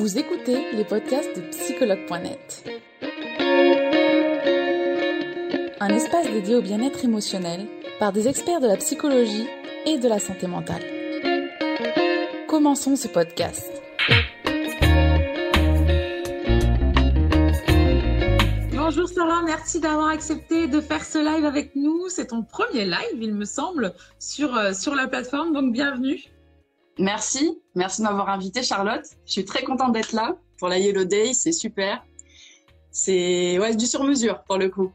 Vous écoutez les podcasts de psychologue.net. Un espace dédié au bien-être émotionnel par des experts de la psychologie et de la santé mentale. Commençons ce podcast. Bonjour Sarah, merci d'avoir accepté de faire ce live avec nous. C'est ton premier live, il me semble, sur, euh, sur la plateforme, donc bienvenue. Merci, merci de m'avoir invité Charlotte. Je suis très contente d'être là pour la Yellow Day, c'est super. C'est ouais, du sur-mesure pour le coup.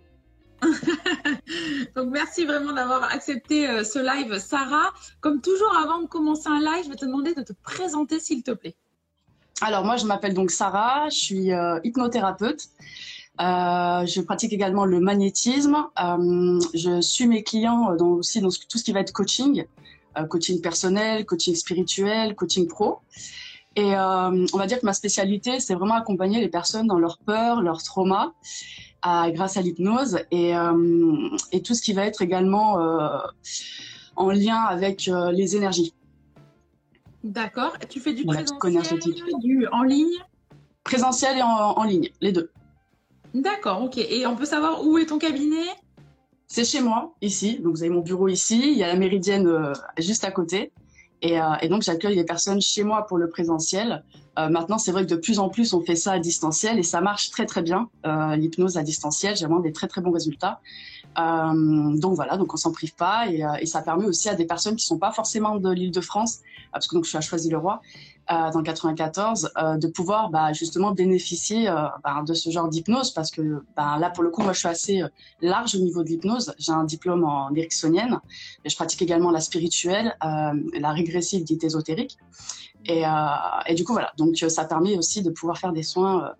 Donc merci vraiment d'avoir accepté euh, ce live, Sarah. Comme toujours, avant de commencer un live, je vais te demander de te présenter, s'il te plaît. Alors moi, je m'appelle donc Sarah, je suis euh, hypnothérapeute. Euh, je pratique également le magnétisme. je suis mes clients dans, aussi dans tout ce qui va être coaching. Euh, coaching personnel, coaching spirituel, coaching pro. Et euh, on va dire que ma spécialité, c'est vraiment accompagner les personnes dans leur peur, leur trauma, grâce à l'hypnose et, euh, et, tout ce qui va être également en lien avec les énergies. D'accord. Tu fais du présentiel, du en ligne? Présentiel et en, en ligne, les deux. D'accord, ok. Et on peut savoir où est ton cabinet? C'est chez moi, ici. Donc, vous avez mon bureau ici. Il y a la méridienne euh, juste à côté. Et, euh, et donc, j'accueille les personnes chez moi pour le présentiel. Euh, maintenant, c'est vrai que de plus en plus, on fait ça à distanciel et ça marche très, très bien. Euh, L'hypnose à distanciel, j'ai vraiment des très, très bons résultats. Euh, donc voilà, donc on s'en prive pas et, et, ça permet aussi à des personnes qui sont pas forcément de l'île de France, parce que donc je suis à Choisy-le-Roi, euh, dans 94, euh, de pouvoir bah, justement bénéficier euh, bah, de ce genre d'hypnose parce que bah, là pour le coup moi je suis assez large au niveau de l'hypnose. J'ai un diplôme en ericksonienne, mais je pratique également la spirituelle, la régressive dite ésotérique. Et, et, du coup voilà, donc ça permet aussi de pouvoir faire des soins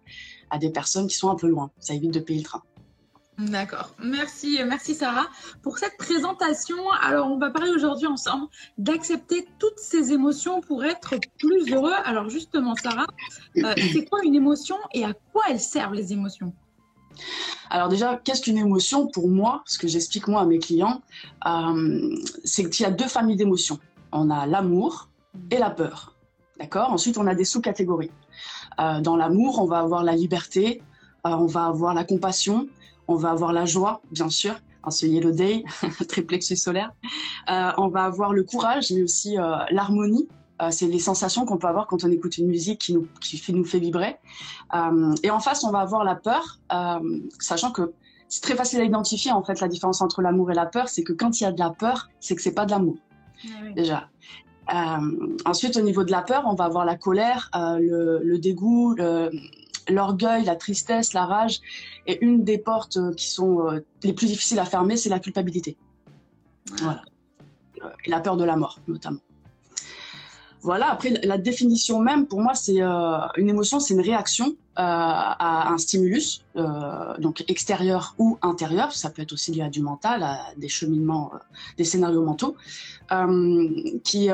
à des personnes qui sont un peu loin. Ça évite de payer le train. D'accord. Merci, merci Sarah pour cette présentation. Alors, on va parler aujourd'hui ensemble d'accepter toutes ces émotions pour être plus heureux. Alors, justement, Sarah, euh, c'est quoi une émotion et à quoi elles servent les émotions? Alors déjà, qu'est-ce qu'une émotion? Pour moi Ce que j'explique moi à mes clients, euh, c'est qu'il y a deux familles d'émotions. On a l'amour et la peur. D'accord? Ensuite, on a des sous-catégories. Euh, dans l'amour, on va avoir la liberté, on va avoir la compassion, on va avoir la joie, bien sûr, en ce Yellow Day, triplexus solaire. Euh, on va avoir le courage, mais aussi euh, l'harmonie. Euh, c'est les sensations qu'on peut avoir quand on écoute une musique qui nous, qui nous fait vibrer. et en face, on va avoir la peur, sachant que c'est très facile à identifier en fait la différence entre l'amour et la peur. C'est que quand il y a de la peur, c'est que c'est pas de l'amour. Ah déjà. ensuite, au niveau de la peur, on va avoir la colère, le, le, dégoût, le, l'orgueil, la tristesse, la rage. Et une des portes euh, qui sont euh, les plus difficiles à fermer, c'est la culpabilité. Voilà. Et la peur de la mort, notamment. Voilà, après, la définition même, pour moi, c'est euh, une émotion, c'est une réaction à un stimulus, donc extérieur ou intérieur. Ça peut être aussi lié à du mental, à des cheminements, des scénarios mentaux, qui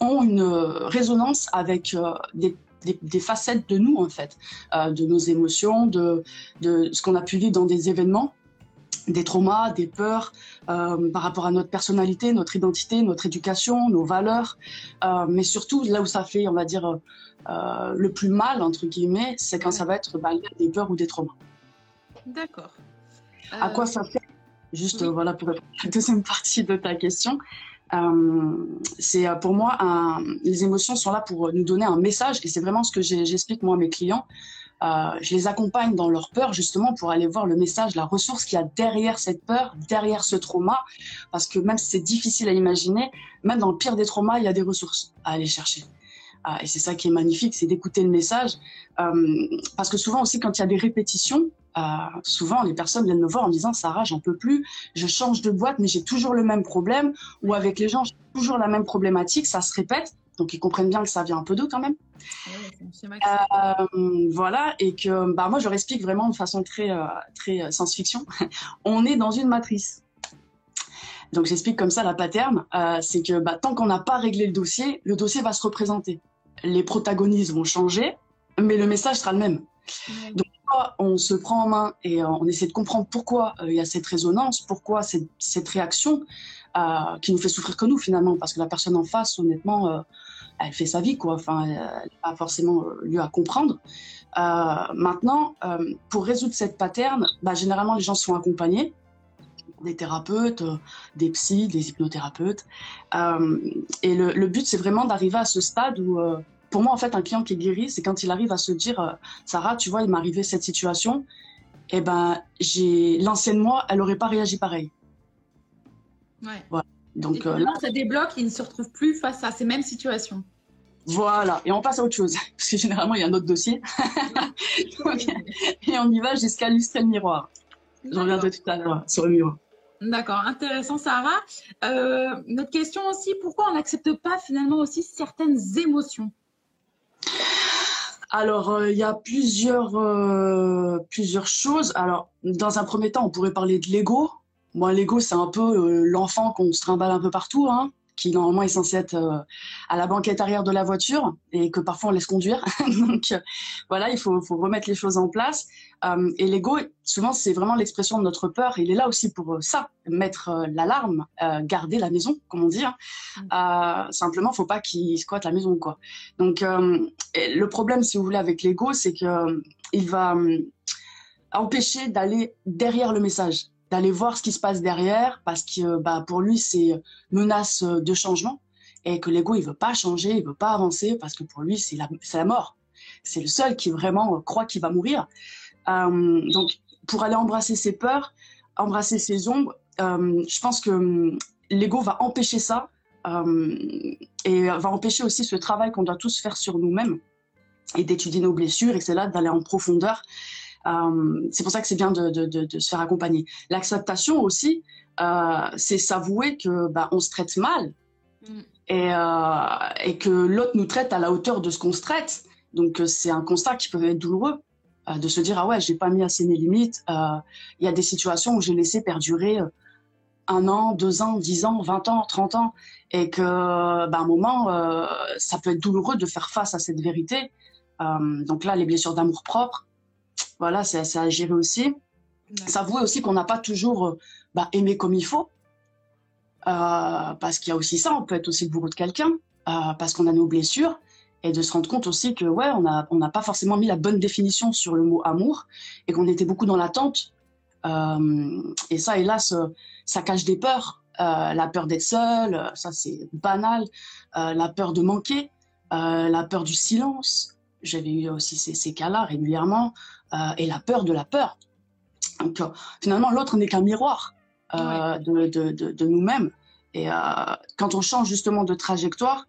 ont une résonance avec des des, facettes de nous, en fait, euh, de nos émotions, de, de ce qu'on a pu vivre dans des événements des traumas, des peurs euh, par rapport à notre personnalité, notre identité, notre éducation, nos valeurs, euh, mais surtout là où ça fait, on va dire, le plus mal entre guillemets, c'est quand ça va être bah, des peurs ou des traumas. D'accord. À quoi ça fait Juste voilà pour la deuxième partie de ta question. Euh, c'est euh, pour moi, les émotions sont là pour nous donner un message et c'est vraiment ce que j'explique moi à mes clients. Euh, je les accompagne dans leur peur justement pour aller voir le message, la ressource qu'il y a derrière cette peur, derrière ce trauma, parce que même si c'est difficile à imaginer, même dans le pire des traumas, il y a des ressources à aller chercher. Euh, et c'est ça qui est magnifique, c'est d'écouter le message, euh, parce que souvent aussi quand il y a des répétitions, euh, souvent, les personnes viennent me voir en me disant Sarah, j'en peux plus, je change de boîte, mais j'ai toujours le même problème. Ou avec les gens, j'ai toujours la même problématique, ça se répète. Donc, ils comprennent bien que ça vient un peu d'eux quand même. euh, voilà, et que bah, moi, je leur explique vraiment de façon très, euh, très science-fiction. On est dans une matrice. Donc, j'explique comme ça la pattern c'est que bah, tant qu'on n'a pas réglé le dossier, le dossier va se représenter. Les protagonistes vont changer, mais le message sera le même. Donc, on se prend en main et euh, on essaie de comprendre pourquoi euh, il y a cette résonance, pourquoi cette, cette réaction euh, qui nous fait souffrir que nous finalement, parce que la personne en face, honnêtement, elle fait sa vie, quoi. Enfin, elle n'a pas forcément lieu à comprendre. maintenant, pour résoudre cette pattern, bah, généralement, les gens sont accompagnés des thérapeutes, des psys, des hypnothérapeutes. et le, but, c'est vraiment d'arriver à ce stade où, pour moi, en fait, un client qui est guéri, c'est quand il arrive à se dire, Sarah, tu vois, il m'est arrivé cette situation, et eh ben, j'ai l'ancienne moi, elle n'aurait pas réagi pareil. Ouais. Voilà. Donc euh, là, ça débloque, il ne se retrouve plus face à ces mêmes situations. Voilà, et on passe à autre chose, parce que généralement il y a un autre dossier. et on y va jusqu'à illustrer le miroir. Je reviendrai tout à l'heure sur le miroir. D'accord, intéressant Sarah. Euh, notre question aussi, pourquoi on n'accepte pas finalement aussi certaines émotions? Alors, euh, il y a plusieurs, plusieurs choses. Alors, dans un premier temps, on pourrait parler de l'ego. Moi, l'ego, c'est un peu euh, l'enfant qu'on se trimballe un peu partout, hein, qui normalement est censé être euh, à la banquette arrière de la voiture et que parfois on laisse conduire. Donc euh, voilà, il faut, faut, remettre les choses en place. et l'ego, souvent, c'est vraiment l'expression de notre peur. Il est là aussi pour ça, mettre l'alarme, garder la maison, comme on dit. Hein. Mm. simplement, faut pas qu'il squatte la maison, quoi. Donc le problème, si vous voulez, avec l'ego, c'est que il va empêcher d'aller derrière le message d'aller voir ce qui se passe derrière parce que bah, pour lui, c'est menace de changement et que l'ego, il veut pas changer, il veut pas avancer parce que pour lui, c'est la, la mort. C'est le seul qui vraiment croit qu'il va mourir. Euh, donc, pour aller embrasser ses peurs, embrasser ses ombres, euh, je pense que hum, l'ego va empêcher ça euh, et va empêcher aussi ce travail qu'on doit tous faire sur nous-mêmes et d'étudier nos blessures et c'est là d'aller en profondeur euh, c'est pour ça que c'est bien de, de, de, se faire accompagner. L'acceptation aussi, euh, c'est s'avouer que bah, on se traite mal mm. et, euh, et, que l'autre nous traite à la hauteur de ce qu'on se traite. Donc euh, c'est un constat qui peut être douloureux euh, de se dire ah ouais j'ai pas mis assez mes limites. Il y a des situations où j'ai laissé perdurer un an, deux ans, dix ans, vingt ans, trente ans, et que bah, un moment ça peut être douloureux de faire face à cette vérité. donc là les blessures d'amour propre voilà, c'est à gérer aussi. S'avouer aussi qu'on n'a pas toujours euh, bah, aimé comme il faut. Euh, parce qu'il y a aussi ça, on peut être aussi le bourreau de quelqu'un, euh, parce qu'on a nos blessures, et de se rendre compte aussi que ouais, on n'a on pas forcément mis la bonne définition sur le mot amour, et qu'on était beaucoup dans l'attente. et ça, hélas, ça cache des peurs. la peur d'être seul, ça c'est banal. la peur de manquer, la peur du silence. J'avais eu aussi ces, ces cas-là régulièrement. Euh, et la peur de la peur. Donc, euh, finalement, l'autre n'est qu'un miroir euh, de, de, de, nous-mêmes. Et quand on change justement de trajectoire,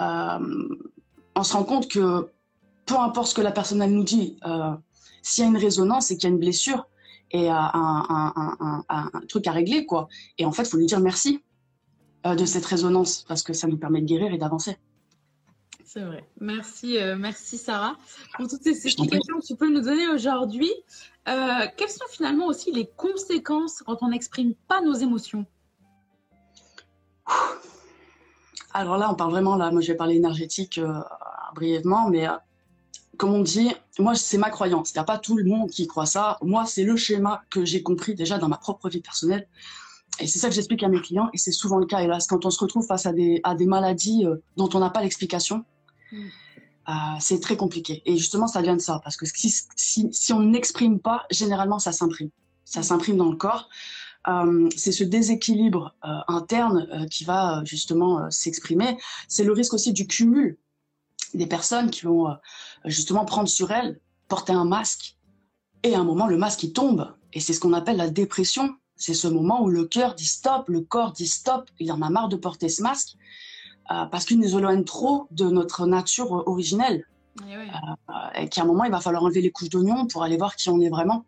on se rend compte que peu importe ce que la personne elle nous dit, s'il y a une résonance et qu'il y a une blessure et un, un, un, un, truc à régler, quoi. Et en fait, il faut lui dire merci de cette résonance parce que ça nous permet de guérir et d'avancer. C'est vrai. Merci, euh, merci Sarah pour toutes ces explications que tu peux nous donner aujourd'hui. Euh, quelles sont finalement aussi les conséquences quand on n'exprime pas nos émotions? Alors là, on parle vraiment, là, moi je vais parler énergétique euh, brièvement, mais comme on dit, moi c'est ma croyance. Il n'y a pas tout le monde qui croit ça. Moi, c'est le schéma que j'ai compris déjà dans ma propre vie personnelle. Et c'est ça que j'explique à mes clients, et c'est souvent le cas, hélas, quand on se retrouve face à des, à des maladies dont on n'a pas l'explication. Euh, c'est très compliqué. Et justement, ça vient de ça, parce que si, on n'exprime pas, généralement, ça s'imprime. Ça mm. s'imprime dans le corps. Euh, c'est ce déséquilibre euh, interne qui va justement s'exprimer. C'est le risque aussi du cumul des personnes qui vont justement prendre sur elles, porter un masque, et à un moment, le masque, il tombe. Et c'est ce qu'on appelle la dépression. C'est ce moment où le cœur dit stop, le corps dit stop, il en a marre de porter ce masque. Euh, parce qu'il nous éloigne trop de notre nature originelle. Et, oui. Euh, et qu'à un moment, il va falloir enlever les couches d'oignon pour aller voir qui on est vraiment.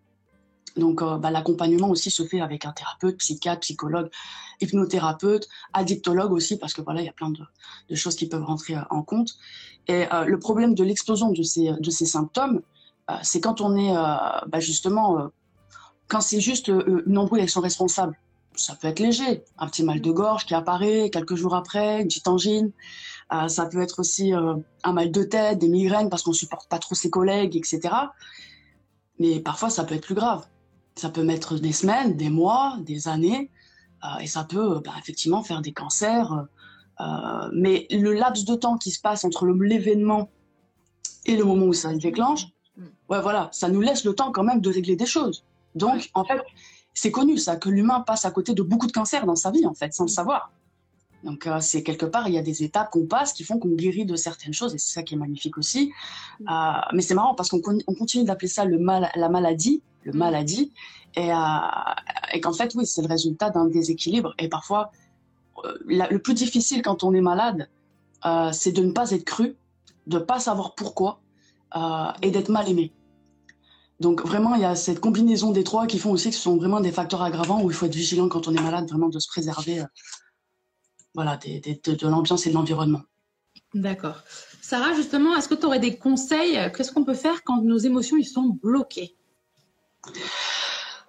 Donc, euh, bah, l'accompagnement aussi se fait avec un thérapeute, psychiatre, psychologue, hypnothérapeute, addictologue aussi, parce que voilà, il y a plein de, de choses qui peuvent rentrer en compte. Et le problème de l'explosion de ces, de ces symptômes, c'est quand on est bah, justement, quand c'est juste une embrouille avec son responsable ça peut être léger, un petit mal de gorge qui apparaît quelques jours après, une petite angine. Euh, ça peut être aussi euh, un mal de tête, des migraines parce qu'on supporte pas trop ses collègues, etc. Mais parfois, ça peut être plus grave. Ça peut mettre des semaines, des mois, des années, euh, et ça peut bah, effectivement faire des cancers mais le laps de temps qui se passe entre l'événement et le moment où ça se déclenche, mm. ouais, voilà, ça nous laisse le temps quand même de régler des choses. Donc, en fait, c'est connu ça, que l'humain passe à côté de beaucoup de cancers dans sa vie, en fait, sans le savoir. Donc, euh, c'est quelque part, il y a des étapes qu'on passe qui font qu'on guérit de certaines choses, et c'est ça qui est magnifique aussi. Mm. Euh, mais c'est marrant parce qu'on continue d'appeler ça le mal, la maladie, le mm. maladie, et, euh, et qu'en fait, oui, c'est le résultat d'un déséquilibre. Et parfois, le plus difficile quand on est malade, c'est de ne pas être cru, de ne pas savoir pourquoi, et d'être mal aimé. Donc vraiment, il y a cette combinaison des trois qui font aussi que ce sont vraiment des facteurs aggravants où il faut être vigilant quand on est malade, vraiment de se préserver voilà, de, l'ambiance et de l'environnement. D'accord. Sarah, justement, est-ce que tu aurais des conseils Qu'est-ce qu'on peut faire quand nos émotions ils sont bloquées?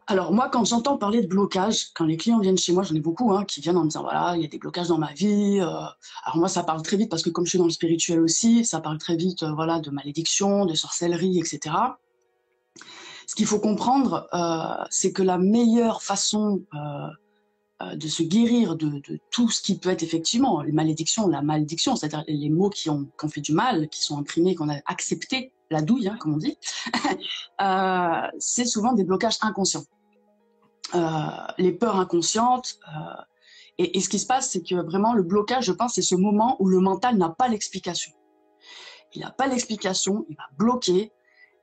Alors moi, quand j'entends parler de blocage, quand les clients viennent chez moi, j'en ai beaucoup hein, qui viennent en me disant voilà, il y a des blocages dans ma vie. Euh. alors moi, ça parle très vite parce que comme je suis dans le spirituel aussi, ça parle très vite euh, voilà de malédiction, de sorcellerie, etc. Ce qu'il faut comprendre, euh, c'est que la meilleure façon euh, de se guérir de, tout ce qui peut être effectivement les malédictions, la malédiction, c'est-à-dire les mots qui ont, fait du mal, qui sont imprimés, qu'on a accepté, la douille, hein, comme on dit, euh, c'est souvent des blocages inconscients. Euh, les peurs inconscientes. Et, et, ce qui se passe, c'est que vraiment le blocage, je pense, c'est ce moment où le mental n'a pas l'explication. Il n'a pas l'explication, il va bloquer,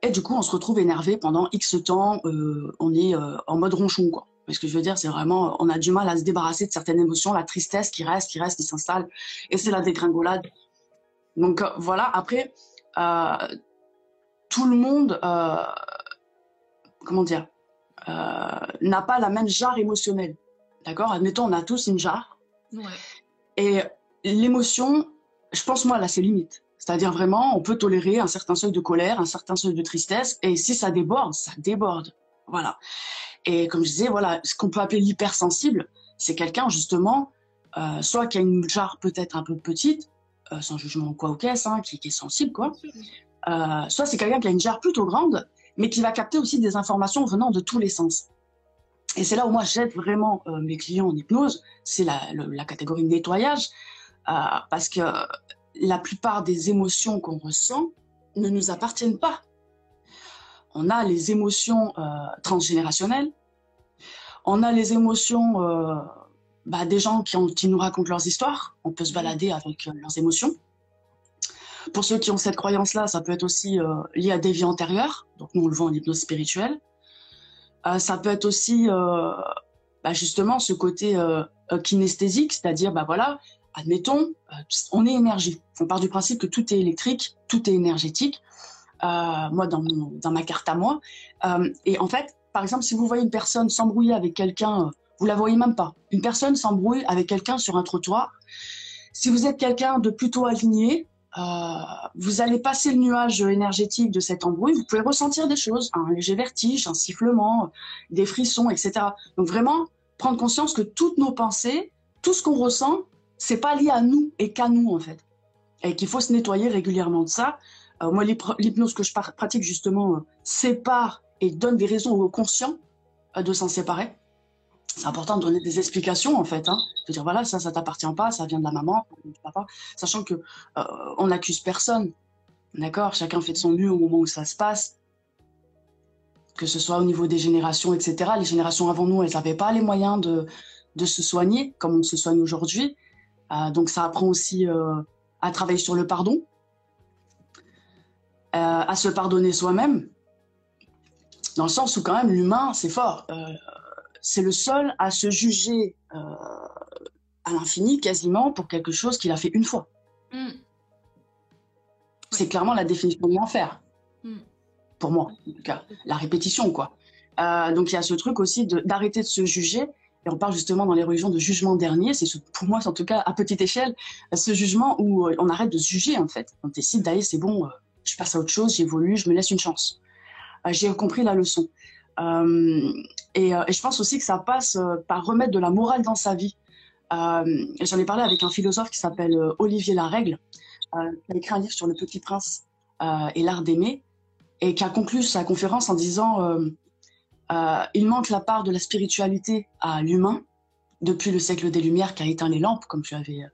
et du coup, on se retrouve énervé pendant X temps, on est en mode ronchon, quoi. Mais ce que je veux dire, c'est vraiment, on a du mal à se débarrasser de certaines émotions, la tristesse qui reste, qui reste, qui s'installe, et c'est la dégringolade. Donc euh, voilà, après, euh, tout le monde, euh, comment dire, n'a pas la même jarre émotionnelle. D'accord? Admettons, on a tous une jarre. Et l'émotion, je pense, moi, là, c'est limite. C'est-à-dire vraiment, on peut tolérer un certain seuil de colère, un certain seuil de tristesse, et si ça déborde, ça déborde. Voilà. Et comme je disais, voilà, ce qu'on peut appeler l'hypersensible, c'est quelqu'un justement, euh, soit qui a une jarre peut-être un peu petite, euh, sans jugement quoi ou qu'est-ce, hein, qui, est sensible, quoi. Euh, soit c'est quelqu'un qui a une jarre plutôt grande, mais qui va capter aussi des informations venant de tous les sens. Et c'est là où moi j'aide vraiment mes clients en hypnose, c'est la, la, catégorie nettoyage, parce que la plupart des émotions qu'on ressent ne nous appartiennent pas on a les émotions euh, transgénérationnelles, on a les émotions euh, bah, des gens qui, nous racontent leurs histoires, on peut se balader avec euh, leurs émotions. Pour ceux qui ont cette croyance-là, ça peut être aussi lié à des vies antérieures, donc nous on le voit en hypnose spirituelle. ça peut être aussi bah, justement ce côté kinesthésique, c'est-à-dire, bah voilà, admettons, on est énergie. On part du principe que tout est électrique, tout est énergétique. Euh, moi dans, ma carte à moi. Euh, et en fait, par exemple, si vous voyez une personne s'embrouiller avec quelqu'un, vous la voyez même pas. Une personne s'embrouille avec quelqu'un sur un trottoir. Si vous êtes quelqu'un de plutôt aligné, euh, vous allez passer le nuage énergétique de cette embrouille, vous pouvez ressentir des choses, un léger vertige, un sifflement, des frissons, etc. Donc vraiment, prendre conscience que toutes nos pensées, tout ce qu'on ressent, c'est pas lié à nous et qu'à nous en fait. Et qu'il faut se nettoyer régulièrement de ça. Euh, moi, l'hypnose que je pratique justement euh, sépare et donne des raisons au conscient euh, de s'en séparer. C'est important de donner des explications en fait. Hein. De dire voilà, ça, ça t'appartient pas, ça vient de la maman, du papa, sachant que on n'accuse personne. D'accord? Chacun fait de son mieux au moment où ça se passe. Que ce soit au niveau des générations, etc. Les générations avant nous, elles n'avaient pas les moyens de, de se soigner comme on se soigne aujourd'hui. Donc ça apprend aussi à travailler sur le pardon, euh, à se pardonner soi-même, dans le sens où quand même l'humain, c'est fort. Euh, c'est le seul à se juger euh, à l'infini quasiment pour quelque chose qu'il a fait une fois. Mm. C'est clairement la définition de l'enfer. Mm. Pour moi, en tout cas, la répétition, quoi. donc il y a ce truc aussi d'arrêter de, se juger. Et on parle justement dans les religions de jugement dernier. C'est pour moi, en tout cas, à petite échelle, ce jugement où on arrête de se juger, en fait. On décide d'aller, c'est bon, je passe à autre chose, j'évolue, je me laisse une chance. Euh, j'ai compris la leçon. Euh, et, je pense aussi que ça passe euh, par remettre de la morale dans sa vie. J'en ai parlé avec un philosophe qui s'appelle Olivier Larègle, qui a écrit un livre sur le Petit Prince et l'art d'aimer, et qui a conclu sa conférence en disant il manque la part de la spiritualité à l'humain depuis le siècle des Lumières qui a éteint les lampes, comme tu avais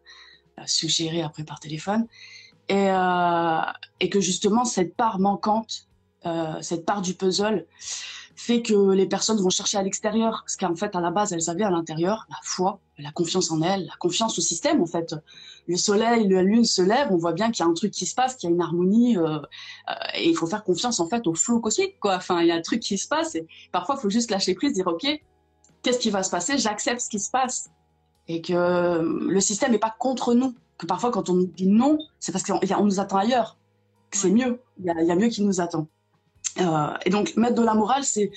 suggéré après par téléphone. Et, et que justement, cette part manquante, cette part du puzzle, fait que les personnes vont chercher à l'extérieur, ce qu'en fait, à la base, elles avaient à l'intérieur, la foi, la confiance en elles, la confiance au système, en fait. Le soleil, la lune se lèvent, on voit bien qu'il y a un truc qui se passe, qu'il y a une harmonie, euh, euh, et il faut faire confiance, en fait, au flot cosmique, quoi. Enfin, il y a un truc qui se passe, et parfois, il faut juste lâcher prise, dire, OK, qu'est-ce qui va se passer? J'accepte ce qui se passe. Et que le système n'est pas contre nous. Que parfois, quand on nous dit non, c'est parce qu'on nous attend ailleurs. Que c'est mieux. Il y, y a mieux qui nous attend. Euh, et donc, mettre de la morale, c'est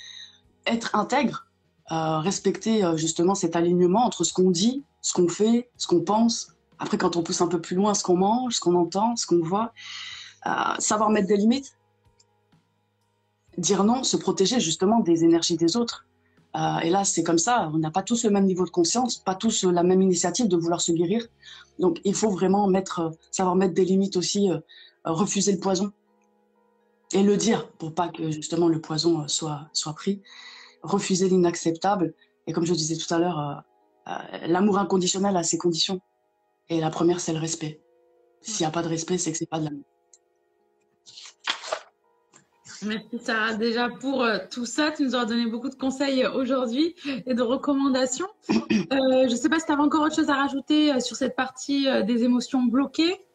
être intègre, euh, respecter euh, justement cet alignement entre ce qu'on dit, ce qu'on fait, ce qu'on pense. Après, quand on pousse un peu plus loin, ce qu'on mange, ce qu'on entend, ce qu'on voit. savoir mettre des limites. Dire non, se protéger justement des énergies des autres. et là, c'est comme ça, on n'a pas tous le même niveau de conscience, pas tous la même initiative de vouloir se guérir. Donc, il faut vraiment mettre, savoir mettre des limites aussi, refuser le poison et le dire pour pas que justement le poison euh, soit, soit pris. Refuser l'inacceptable. Et comme je disais tout à l'heure, euh, euh, l'amour inconditionnel a ses conditions. Et la première, c'est le respect. S'il n'y a pas de respect, c'est que c'est pas de l'amour. Merci Sarah déjà pour tout ça. Tu nous as donné beaucoup de conseils aujourd'hui et de recommandations. je ne sais pas si tu avais encore autre chose à rajouter sur cette partie des émotions bloquées.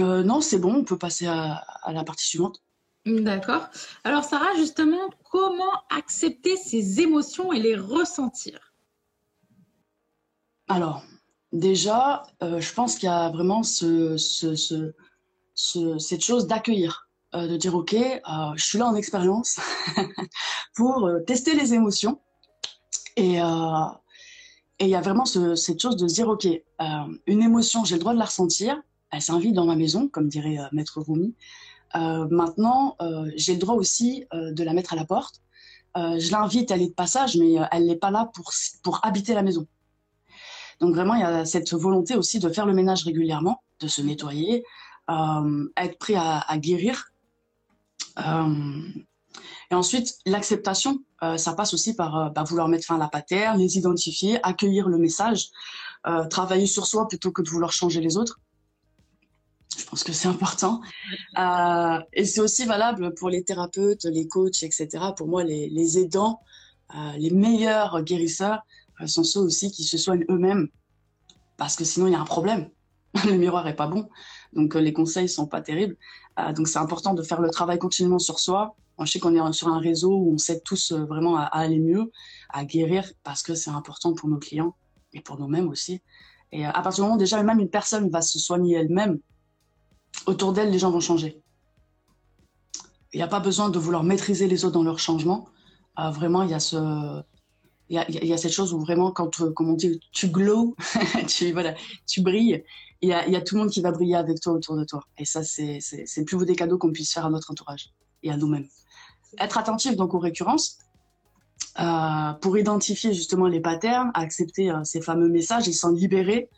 Euh, non, c'est bon, on peut passer à, la partie suivante. D'accord. Alors Sarah, justement, comment accepter ces émotions et les ressentir? Alors, déjà, euh, je pense qu'il y a vraiment ce, cette chose d'accueillir, euh, de dire, OK, je suis là en expérience pour tester les émotions. Et il y a vraiment cette chose de se dire, OK, une émotion, j'ai le droit de la ressentir, elle s'invite dans ma maison, comme dirait euh, Maître Rumi. Euh, maintenant, euh, j'ai le droit aussi de la mettre à la porte. je l'invite, elle est de passage, mais elle n'est pas là pour, pour habiter la maison. Donc vraiment, il y a cette volonté aussi de faire le ménage régulièrement, de se nettoyer, être prêt à, guérir. et ensuite, l'acceptation, ça passe aussi par bah, vouloir mettre fin à la patère, les identifier, accueillir le message, travailler sur soi plutôt que de vouloir changer les autres. Je pense que c'est important. Euh, et c'est aussi valable pour les thérapeutes, les coachs, etc. Pour moi, les, aidants, euh, les meilleurs guérisseurs euh, sont ceux aussi qui se soignent eux-mêmes. Parce que sinon, il y a un problème. le miroir est pas bon. Donc, les conseils sont pas terribles. donc, c'est important de faire le travail continuellement sur soi. je sais qu'on est sur un réseau où on s'aide tous vraiment à, aller mieux, à guérir, parce que c'est important pour nos clients et pour nous-mêmes aussi. Et à partir du moment où déjà même une personne va se soigner elle-même, autour d'elle, les gens vont changer. Il n'y a pas besoin de vouloir maîtriser les autres dans leur changement. Euh, vraiment, il y a cette chose où vraiment, quand, euh, on dit, tu glow, tu, brilles, il y, a, tout le monde qui va briller avec toi autour de toi. Et ça, c'est plus beau des cadeaux qu'on puisse faire à notre entourage et à nous-mêmes. Être attentif donc aux récurrences euh, pour identifier justement les patterns, accepter ces fameux messages et s'en libérer.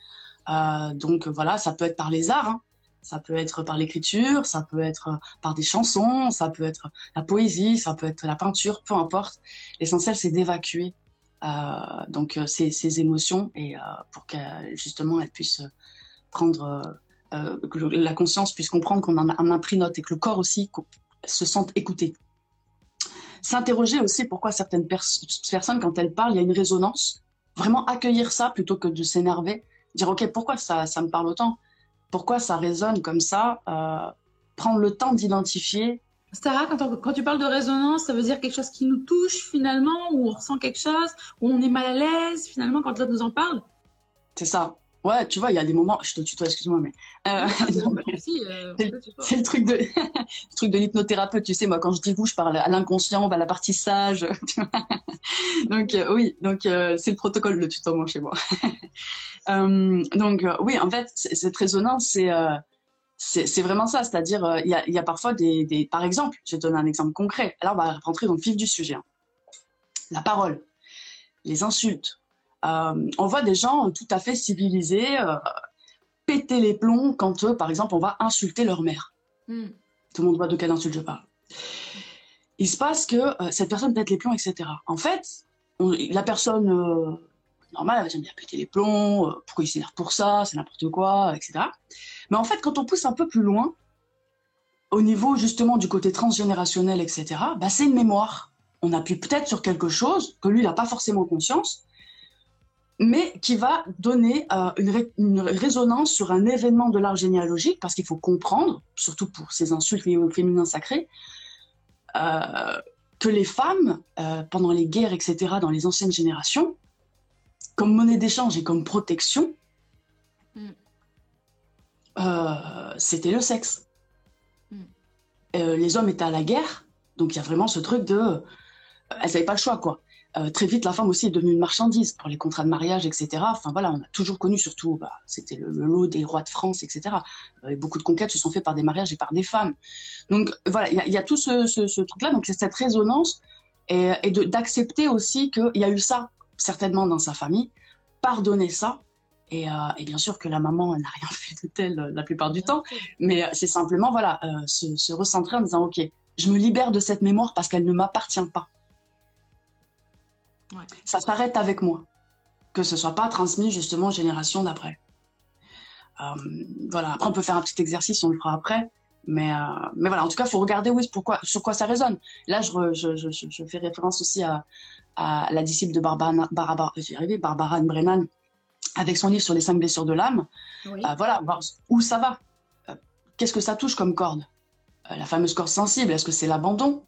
donc voilà, ça peut être par les arts. Hein. Ça peut être par l'écriture, ça peut être par des chansons, ça peut être la poésie, ça peut être la peinture, peu importe. L'essentiel, c'est d'évacuer euh, donc euh, ces, émotions et euh, pour que elles puissent prendre la conscience puisse comprendre qu'on en a, pris note et que le corps aussi se sente écouté. S'interroger aussi pourquoi certaines personnes, quand elles parlent, il y a une résonance. Vraiment accueillir ça plutôt que de s'énerver. Dire, OK, pourquoi ça me parle autant? Pourquoi ça résonne comme ça, euh, prendre le temps d'identifier. Sarah, quand, tu parles de résonance, ça veut dire quelque chose qui nous touche finalement, où on ressent quelque chose, où on est mal à l'aise finalement quand l'autre nous en parle? C'est ça. Ouais, tu vois, il y a des moments, je te tutoie, excuse-moi, mais euh, euh, c'est le truc de le truc de l'hypnothérapeute, tu sais, moi quand je dis vous, je parle à l'inconscient, à la partie sage. donc oui, donc c'est le protocole le tutoiement chez moi. Euh, donc euh, oui, en fait, cette résonance, euh, c'est c'est vraiment ça, c'est-à-dire il y, y, a parfois des, des, par exemple, je vais te donner un exemple concret. Alors on va rentrer dans le vif du sujet. Hein. La parole, les insultes. On voit des gens tout à fait civilisés péter les plombs quand, par exemple, on va insulter leur mère. Hmm. Tout le monde voit de quelle insulte je parle. Il se passe que cette personne pète les plombs, etc. En fait, la personne normal, elle va dire, bien péter les plombs, pourquoi il s'énerve pour ça, c'est n'importe quoi, etc. Mais en fait, quand on pousse un peu plus loin, au niveau justement du côté transgénérationnel, etc., bah, c'est une mémoire. On appuie peut-être sur quelque chose que lui, il n'a pas forcément conscience, mais qui va donner euh, une, résonance sur un événement de l'art généalogique, parce qu'il faut comprendre, surtout pour ces insultes liées au féminin sacré, euh, que les femmes, euh, pendant les guerres, etc., dans les anciennes générations, comme monnaie d'échange et comme protection, mm. c'était le sexe. Mm. les hommes étaient à la guerre, donc il y a vraiment ce truc de... elles n'avaient pas le choix, quoi. Euh, très vite, la femme aussi est devenue une marchandise pour les contrats de mariage, etc. Enfin voilà, on a toujours connu, surtout, bah, c'était le, lot des rois de France, etc. Euh, beaucoup de conquêtes se sont faites par des mariages et par des femmes. Donc voilà, il y, a tout ce, truc-là, donc c'est cette résonance et, d'accepter aussi qu'il y a eu ça certainement dans sa famille, pardonner ça. Et, euh, bien sûr que la maman n'a rien fait de tel la plupart du temps, mais c'est simplement voilà se, se recentrer en disant ok, je me libère de cette mémoire parce qu'elle ne m'appartient pas ça s'arrête avec moi. Que ce soit pas transmis justement aux générations d'après. Euh, voilà. Après, on peut faire un petit exercice, on le fera après. Mais, euh, mais voilà, en tout cas, il faut regarder oui, pourquoi, sur quoi ça résonne. Là, je, je, je, je fais référence aussi à, à la disciple de Barbara, Barbara, Barbara Anne Brennan, avec son livre sur les cinq blessures de l'âme. Euh, voilà, voir où ça va. Qu'est-ce que ça touche comme corde? La fameuse corde sensible, est-ce que c'est l'abandon?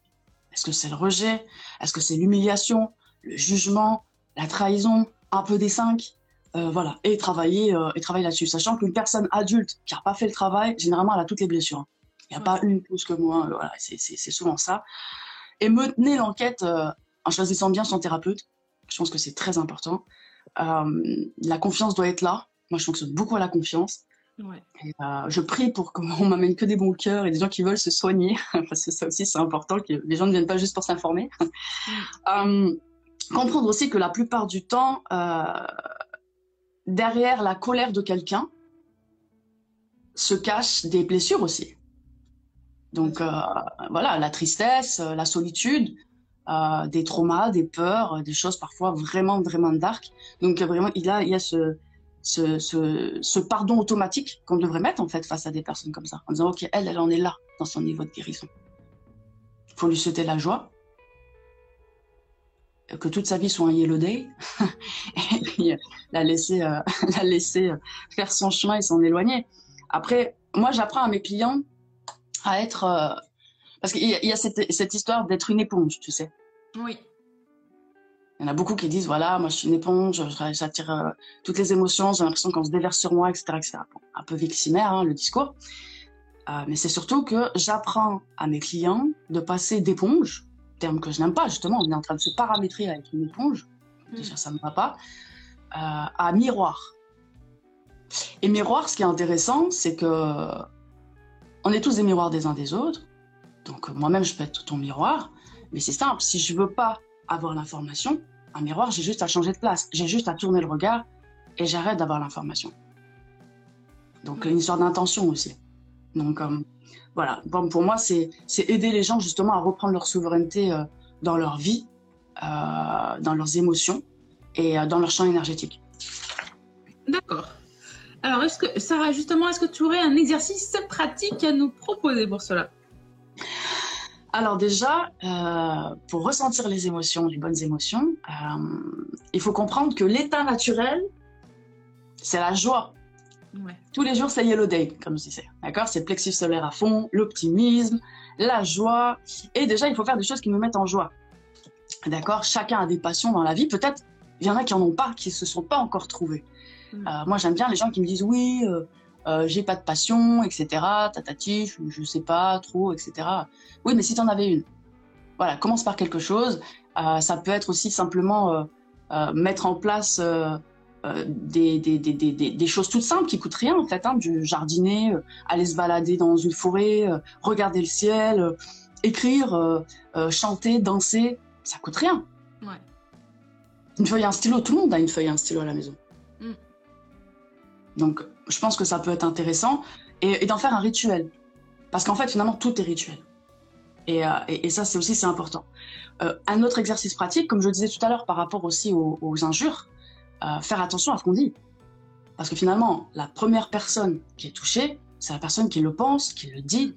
Est-ce que c'est le rejet? Est-ce que c'est l'humiliation? Le jugement, la trahison, un peu des cinq, euh, voilà, et travailler, euh, et travailler là-dessus. Sachant qu'une personne adulte qui n'a pas fait le travail, généralement, elle a toutes les blessures. Il n'y a pas une plus que moi, euh, voilà, c'est souvent ça. Et mener l'enquête en choisissant bien son thérapeute, je pense que c'est très important. la confiance doit être là. Moi, je fonctionne beaucoup à la confiance. je prie pour qu'on m'amène que des bons cœurs et des gens qui veulent se soigner, parce que ça aussi c'est important que les gens ne viennent pas juste pour s'informer. Comprendre aussi que la plupart du temps, euh, derrière la colère de quelqu'un, se cachent des blessures aussi. Donc euh, voilà, la tristesse, la solitude, euh, des traumas, des peurs, des choses parfois vraiment, vraiment dark. Donc vraiment, il, a, il y a ce, ce, ce, pardon automatique qu'on devrait mettre en fait face à des personnes comme ça, en disant ok, elle, elle en est là dans son niveau de guérison. Il faut lui souhaiter la joie, que toute sa vie soit un yellow day, et puis euh, la laisser, euh, la laisser euh, faire son chemin et s'en éloigner. Après, moi, j'apprends à mes clients à être... parce qu'il y a, cette, cette histoire d'être une éponge, tu sais. Oui. Il y en a beaucoup qui disent, voilà, moi je suis une éponge, j'attire toutes les émotions, j'ai l'impression qu'on se déverse sur moi, etc. etc. un peu victimaire, hein, le discours. mais c'est surtout que j'apprends à mes clients de passer d'éponge terme que je n'aime pas, justement, on est en train de se paramétrer avec une éponge, hmm. déjà ça ne va pas, euh, à miroir. Et miroir, ce qui est intéressant, c'est que on est tous des miroirs des uns des autres. Donc moi-même, je peux être ton miroir, mais c'est simple. Si je veux pas avoir l'information, un miroir, j'ai juste à changer de place, j'ai juste à tourner le regard et j'arrête d'avoir l'information. Donc une histoire d'intention aussi. Donc euh, voilà, bon, pour moi, c'est aider les gens justement à reprendre leur souveraineté euh, dans leur vie, euh, dans leurs émotions et euh, dans leur champ énergétique. D'accord. Alors, est-ce que, Sarah, justement, est-ce que tu aurais un exercice pratique à nous proposer pour cela? Alors déjà, pour ressentir les émotions, les bonnes émotions, il faut comprendre que l'état naturel, c'est la joie. Tous les jours, c'est Yellow Day, comme je disais. D'accord? C'est le plexus solaire à fond, l'optimisme, la joie. Et déjà, il faut faire des choses qui nous mettent en joie. D'accord? Chacun a des passions dans la vie. Peut-être, il y en a qui n'en ont pas, qui ne se sont pas encore trouvés. Mm. Euh, moi, j'aime bien les gens qui me disent oui, euh, euh, j'ai pas de passion, etc. Tatati, je, je sais pas trop, etc. Oui, mais si tu en avais une, voilà, commence par quelque chose. ça peut être aussi simplement mettre en place euh, des, des, des, des, choses toutes simples qui coûtent rien en fait, hein, du jardiner, euh, aller se balader dans une forêt, euh, regarder le ciel, écrire, chanter, danser, ça coûte rien. Ouais. Une feuille et un stylo, tout le monde a une feuille et un stylo à la maison. Mm. Donc je pense que ça peut être intéressant et, d'en faire un rituel. Parce qu'en fait finalement tout est rituel. Et, et, ça c'est aussi c'est important. un autre exercice pratique, comme je disais tout à l'heure par rapport aussi aux, aux injures, euh, faire attention à ce qu'on dit. Parce que finalement, la première personne qui est touchée, c'est la personne qui le pense, qui le dit,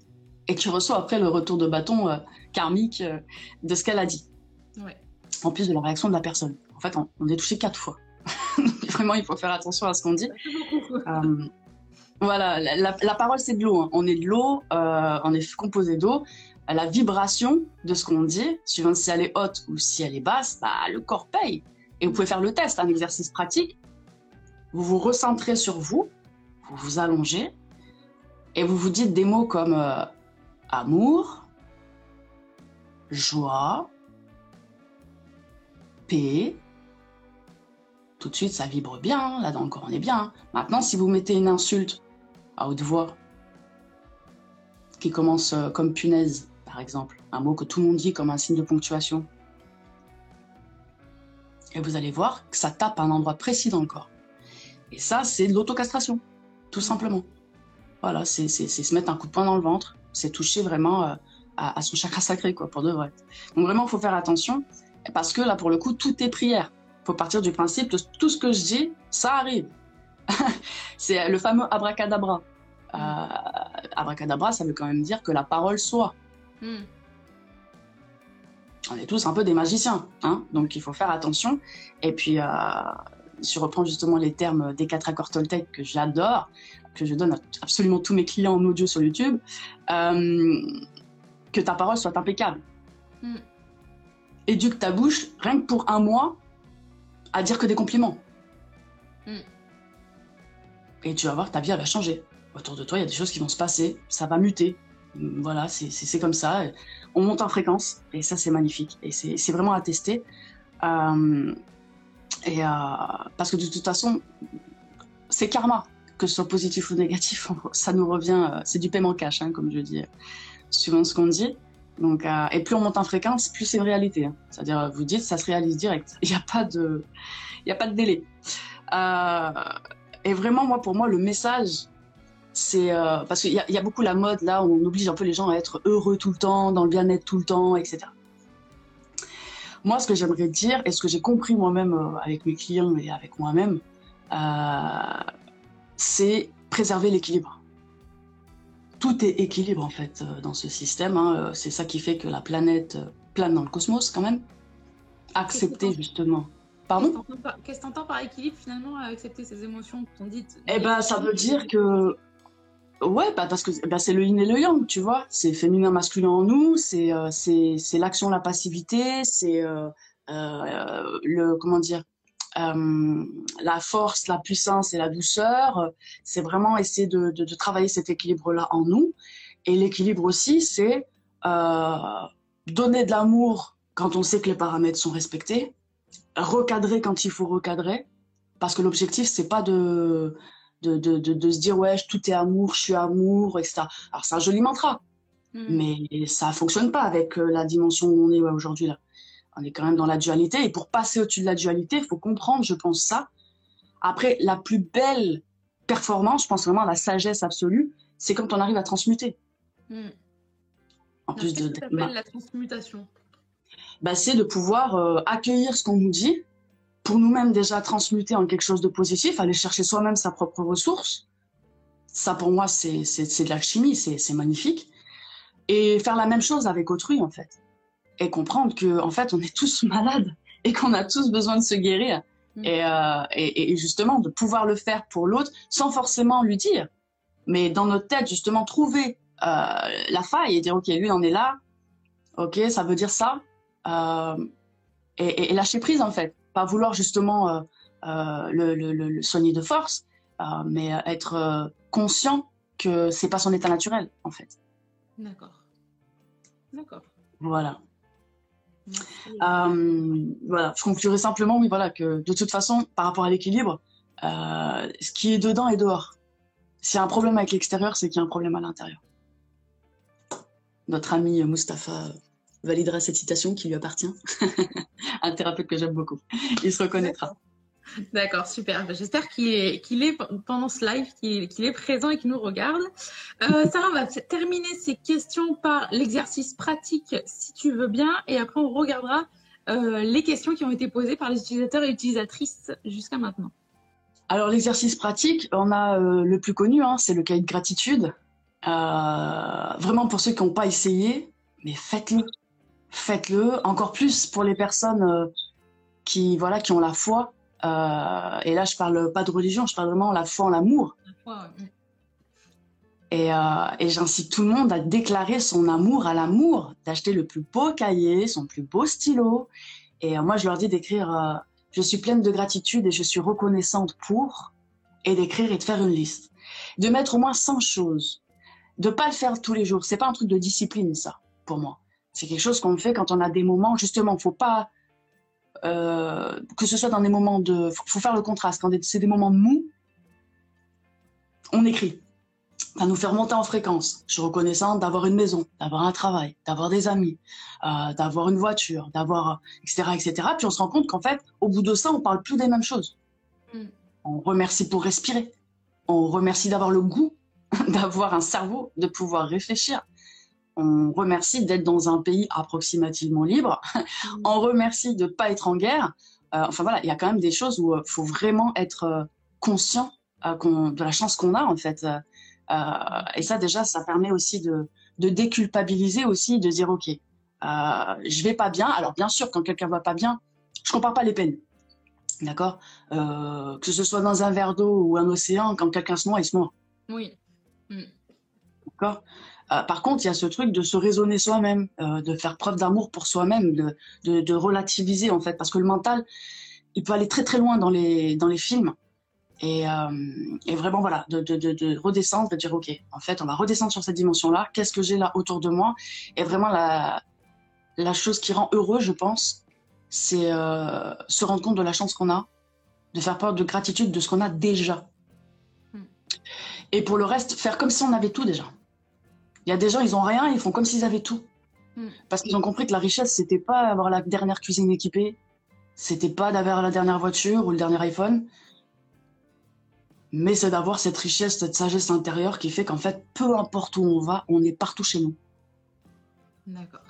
et qui reçoit après le retour de bâton euh, karmique euh, de ce qu'elle a dit. En plus de la réaction de la personne. En fait, on, est touché quatre fois. Vraiment, il faut faire attention à ce qu'on dit. voilà, la, parole, c'est de l'eau. Hein. On est de l'eau, on est composé d'eau la vibration de ce qu'on dit, suivant si elle est haute ou si elle est basse, bah, le corps paye. Et vous pouvez faire le test, un exercice pratique. Vous vous recentrez sur vous, vous vous allongez, et vous vous dites des mots comme euh, amour, joie, paix. Tout de suite, ça vibre bien, là dans le corps, on est bien. Maintenant, si vous mettez une insulte à haute voix, qui commence euh, comme punaise, par exemple, un mot que tout le monde dit comme un signe de ponctuation. Et vous allez voir que ça tape à un endroit précis dans le corps. Et ça, c'est de l'autocastration, tout simplement. Voilà, c'est se mettre un coup de poing dans le ventre, c'est toucher vraiment euh, à, son chakra sacré, quoi, pour de vrai. Donc vraiment, il faut faire attention, parce que là, pour le coup, tout est prière. Il faut partir du principe que tout ce que je dis, ça arrive. c'est le fameux abracadabra. Euh, abracadabra, ça veut quand même dire que la parole soit. Hmm. On est tous un peu des magiciens, hein donc il faut faire attention. Et puis, euh, je reprends justement les termes des quatre accords Toltec que j'adore, que je donne à absolument tous mes clients en audio sur YouTube, euh, que ta parole soit impeccable. Hmm. Éduque ta bouche, rien que pour un mois, à dire que des compliments. Hmm. Et tu vas voir, ta vie, elle va changer. Autour de toi, il y a des choses qui vont se passer, ça va muter, voilà, c'est comme ça. On monte en fréquence et ça, c'est magnifique. Et c'est vraiment à tester. Euh, et, euh, parce que de toute façon, c'est karma, que ce soit positif ou négatif, ça nous revient, euh, c'est du paiement cash, hein, comme je dis, suivant ce qu'on dit. Donc, et plus on monte en fréquence, plus c'est une réalité. Hein. C'est-à-dire, vous dites, ça se réalise direct. Il n'y a pas de, a pas de délai. et vraiment, moi, pour moi, le message c'est euh, parce qu'il y, a beaucoup la mode là on oblige un peu les gens à être heureux tout le temps, dans le bien-être tout le temps, etc. Moi, ce que j'aimerais dire et ce que j'ai compris moi-même euh, avec mes clients et avec moi-même, euh, c'est préserver l'équilibre. Tout est équilibre en fait dans ce système. Hein. C'est ça qui fait que la planète plane dans le cosmos quand même. Accepter justement. Pardon Qu'est-ce que tu entends par équilibre finalement accepter ces émotions qu'on dit Eh ben, ça veut dire que Ouais, bah parce que bah c'est le yin et le yang, tu vois. C'est féminin, masculin en nous, c'est euh, l'action, la passivité, c'est euh, euh, le comment dire, la force, la puissance et la douceur. C'est vraiment essayer de, de, travailler cet équilibre-là en nous. Et l'équilibre aussi, c'est donner de l'amour quand on sait que les paramètres sont respectés, recadrer quand il faut recadrer, parce que l'objectif c'est pas de de, de, de, se dire ouais, tout est amour, je suis amour, etc. Alors c'est un joli mantra, hmm. mais ça fonctionne pas avec euh, la dimension où on est aujourd'hui là. On est quand même dans la dualité et pour passer au-dessus de la dualité, il faut comprendre, je pense ça. Après, la plus belle performance, je pense vraiment à la sagesse absolue, c'est quand on arrive à transmuter. Hmm. En plus de, la transmutation. Bah, c'est de pouvoir euh, accueillir ce qu'on nous dit, pour nous-mêmes déjà transmuter en quelque chose de positif, aller chercher soi-même sa propre ressource. Ça, pour moi, c'est de la chimie, c'est magnifique. Et faire la même chose avec autrui, en fait. Et comprendre que, en fait, on est tous malades et qu'on a tous besoin de se guérir. Mm. Euh, et, et, justement, de pouvoir le faire pour l'autre sans forcément lui dire. Mais dans notre tête, justement, trouver euh, la faille et dire, OK, lui, on est là. OK, ça veut dire ça. Euh, et, et, lâcher prise, en fait pas vouloir justement euh, euh, le, soigner de force, euh, mais être conscient que c'est pas son état naturel, en fait. D'accord. D'accord. Voilà. voilà, je conclurai simplement, oui, voilà, que de toute façon, par rapport à l'équilibre, ce qui est dedans est dehors. S'il y a un problème avec l'extérieur, c'est qu'il y a un problème à l'intérieur. Notre ami Mustapha validera cette citation qui lui appartient. un thérapeute que j'aime beaucoup. Il se reconnaîtra. D'accord, super. Ben, j'espère qu'il est, pendant ce live, qu'il, est présent et qu'il nous regarde. Euh, Sarah, on va terminer ces questions par l'exercice pratique, si tu veux bien, et après on regardera les questions qui ont été posées par les utilisateurs et utilisatrices jusqu'à maintenant. Alors l'exercice pratique, on a le plus connu, hein, c'est le cahier de gratitude. vraiment pour ceux qui n'ont pas essayé, mais faites-le. Faites-le. Encore plus pour les personnes qui, voilà, qui ont la foi. et là, je parle pas de religion, je parle vraiment de la foi en l'amour. Et, euh, et j'incite tout le monde à déclarer son amour à l'amour, d'acheter le plus beau cahier, son plus beau stylo. Et euh, moi, je leur dis d'écrire euh, Je suis pleine de gratitude et je suis reconnaissante pour, et d'écrire et de faire une liste. De mettre au moins 100 choses. De pas le faire tous les jours. C'est pas un truc de discipline, ça, pour moi. C'est quelque chose qu'on fait quand on a des moments, justement, faut pas. que ce soit dans des moments de. Faut, faut faire le contraste. Quand c'est des moments mous, on écrit ça nous fait remonter en fréquence. Je suis reconnaissante d'avoir une maison, d'avoir un travail, d'avoir des amis, euh, d'avoir une voiture, d'avoir, etc., etc. Puis on se rend compte qu'en fait, au bout de ça, on parle plus des mêmes choses. Mm. On remercie pour respirer. On remercie d'avoir le goût, d'avoir un cerveau, de pouvoir réfléchir. On remercie d'être dans un pays approximativement libre. Mm. on remercie de ne pas être en guerre. Euh, enfin voilà, il y a quand même des choses où il euh, faut vraiment être conscient de la chance qu'on a en fait euh, et ça, déjà, ça permet aussi de, déculpabiliser aussi, de dire, OK, euh, je vais pas bien. Alors, bien sûr, quand quelqu'un va pas bien, je compare pas les peines. D'accord? Euh, Que ce soit dans un verre d'eau ou un océan, quand quelqu'un se noie, il se noie. Oui. Mm. D'accord Par contre, il y a ce truc de se raisonner soi-même, de faire preuve d'amour pour soi-même, de, de, relativiser, en fait. Parce que le mental, il peut aller très, très loin dans les, dans les films. Euh, et, vraiment, voilà, de, redescendre, de dire, OK, en fait, on va redescendre sur cette dimension-là. Qu'est-ce que j'ai là autour de moi? Et vraiment, la, la chose qui rend heureux, je pense, c'est euh, se rendre compte de la chance qu'on a, de faire preuve de gratitude de ce qu'on a déjà. Hmm. Et pour le reste, faire comme si on avait tout déjà. Il y a des gens, ils ont rien, ils font comme s'ils avaient tout. Hmm. Parce qu'ils ont compris que la richesse, c'était pas avoir la dernière cuisine équipée, c'était pas d'avoir la dernière voiture ou le dernier iPhone, mais c'est d'avoir cette richesse, cette sagesse intérieure qui fait qu'en fait, peu importe où on va, on est partout chez nous. D'accord.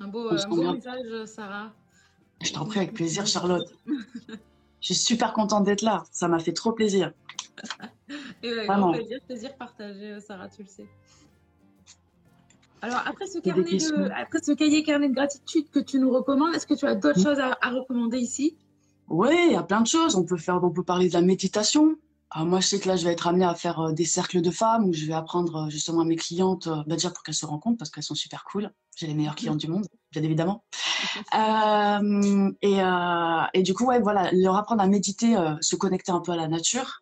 Un beau, message, Sarah. Je t'en prie, avec plaisir, Charlotte. Je suis super contente d'être là. Ça m'a fait trop plaisir. Et grand plaisir, plaisir partagé, Sarah, tu le sais. Alors, après ce, carnet de, après ce cahier carnet de gratitude que tu nous recommandes, est-ce que tu as d'autres choses à recommander ici? Oui, il y a plein de choses. On peut faire, on peut parler de la méditation. Ah, moi, je sais que là, je vais être amenée à faire euh, des cercles de femmes où je vais apprendre euh, justement à mes clientes, euh, bah, déjà pour qu'elles se rencontrent parce qu'elles sont super cool. J'ai les meilleures clientes du monde, bien évidemment. et, et, du coup, ouais, voilà, leur apprendre à méditer, se connecter un peu à la nature.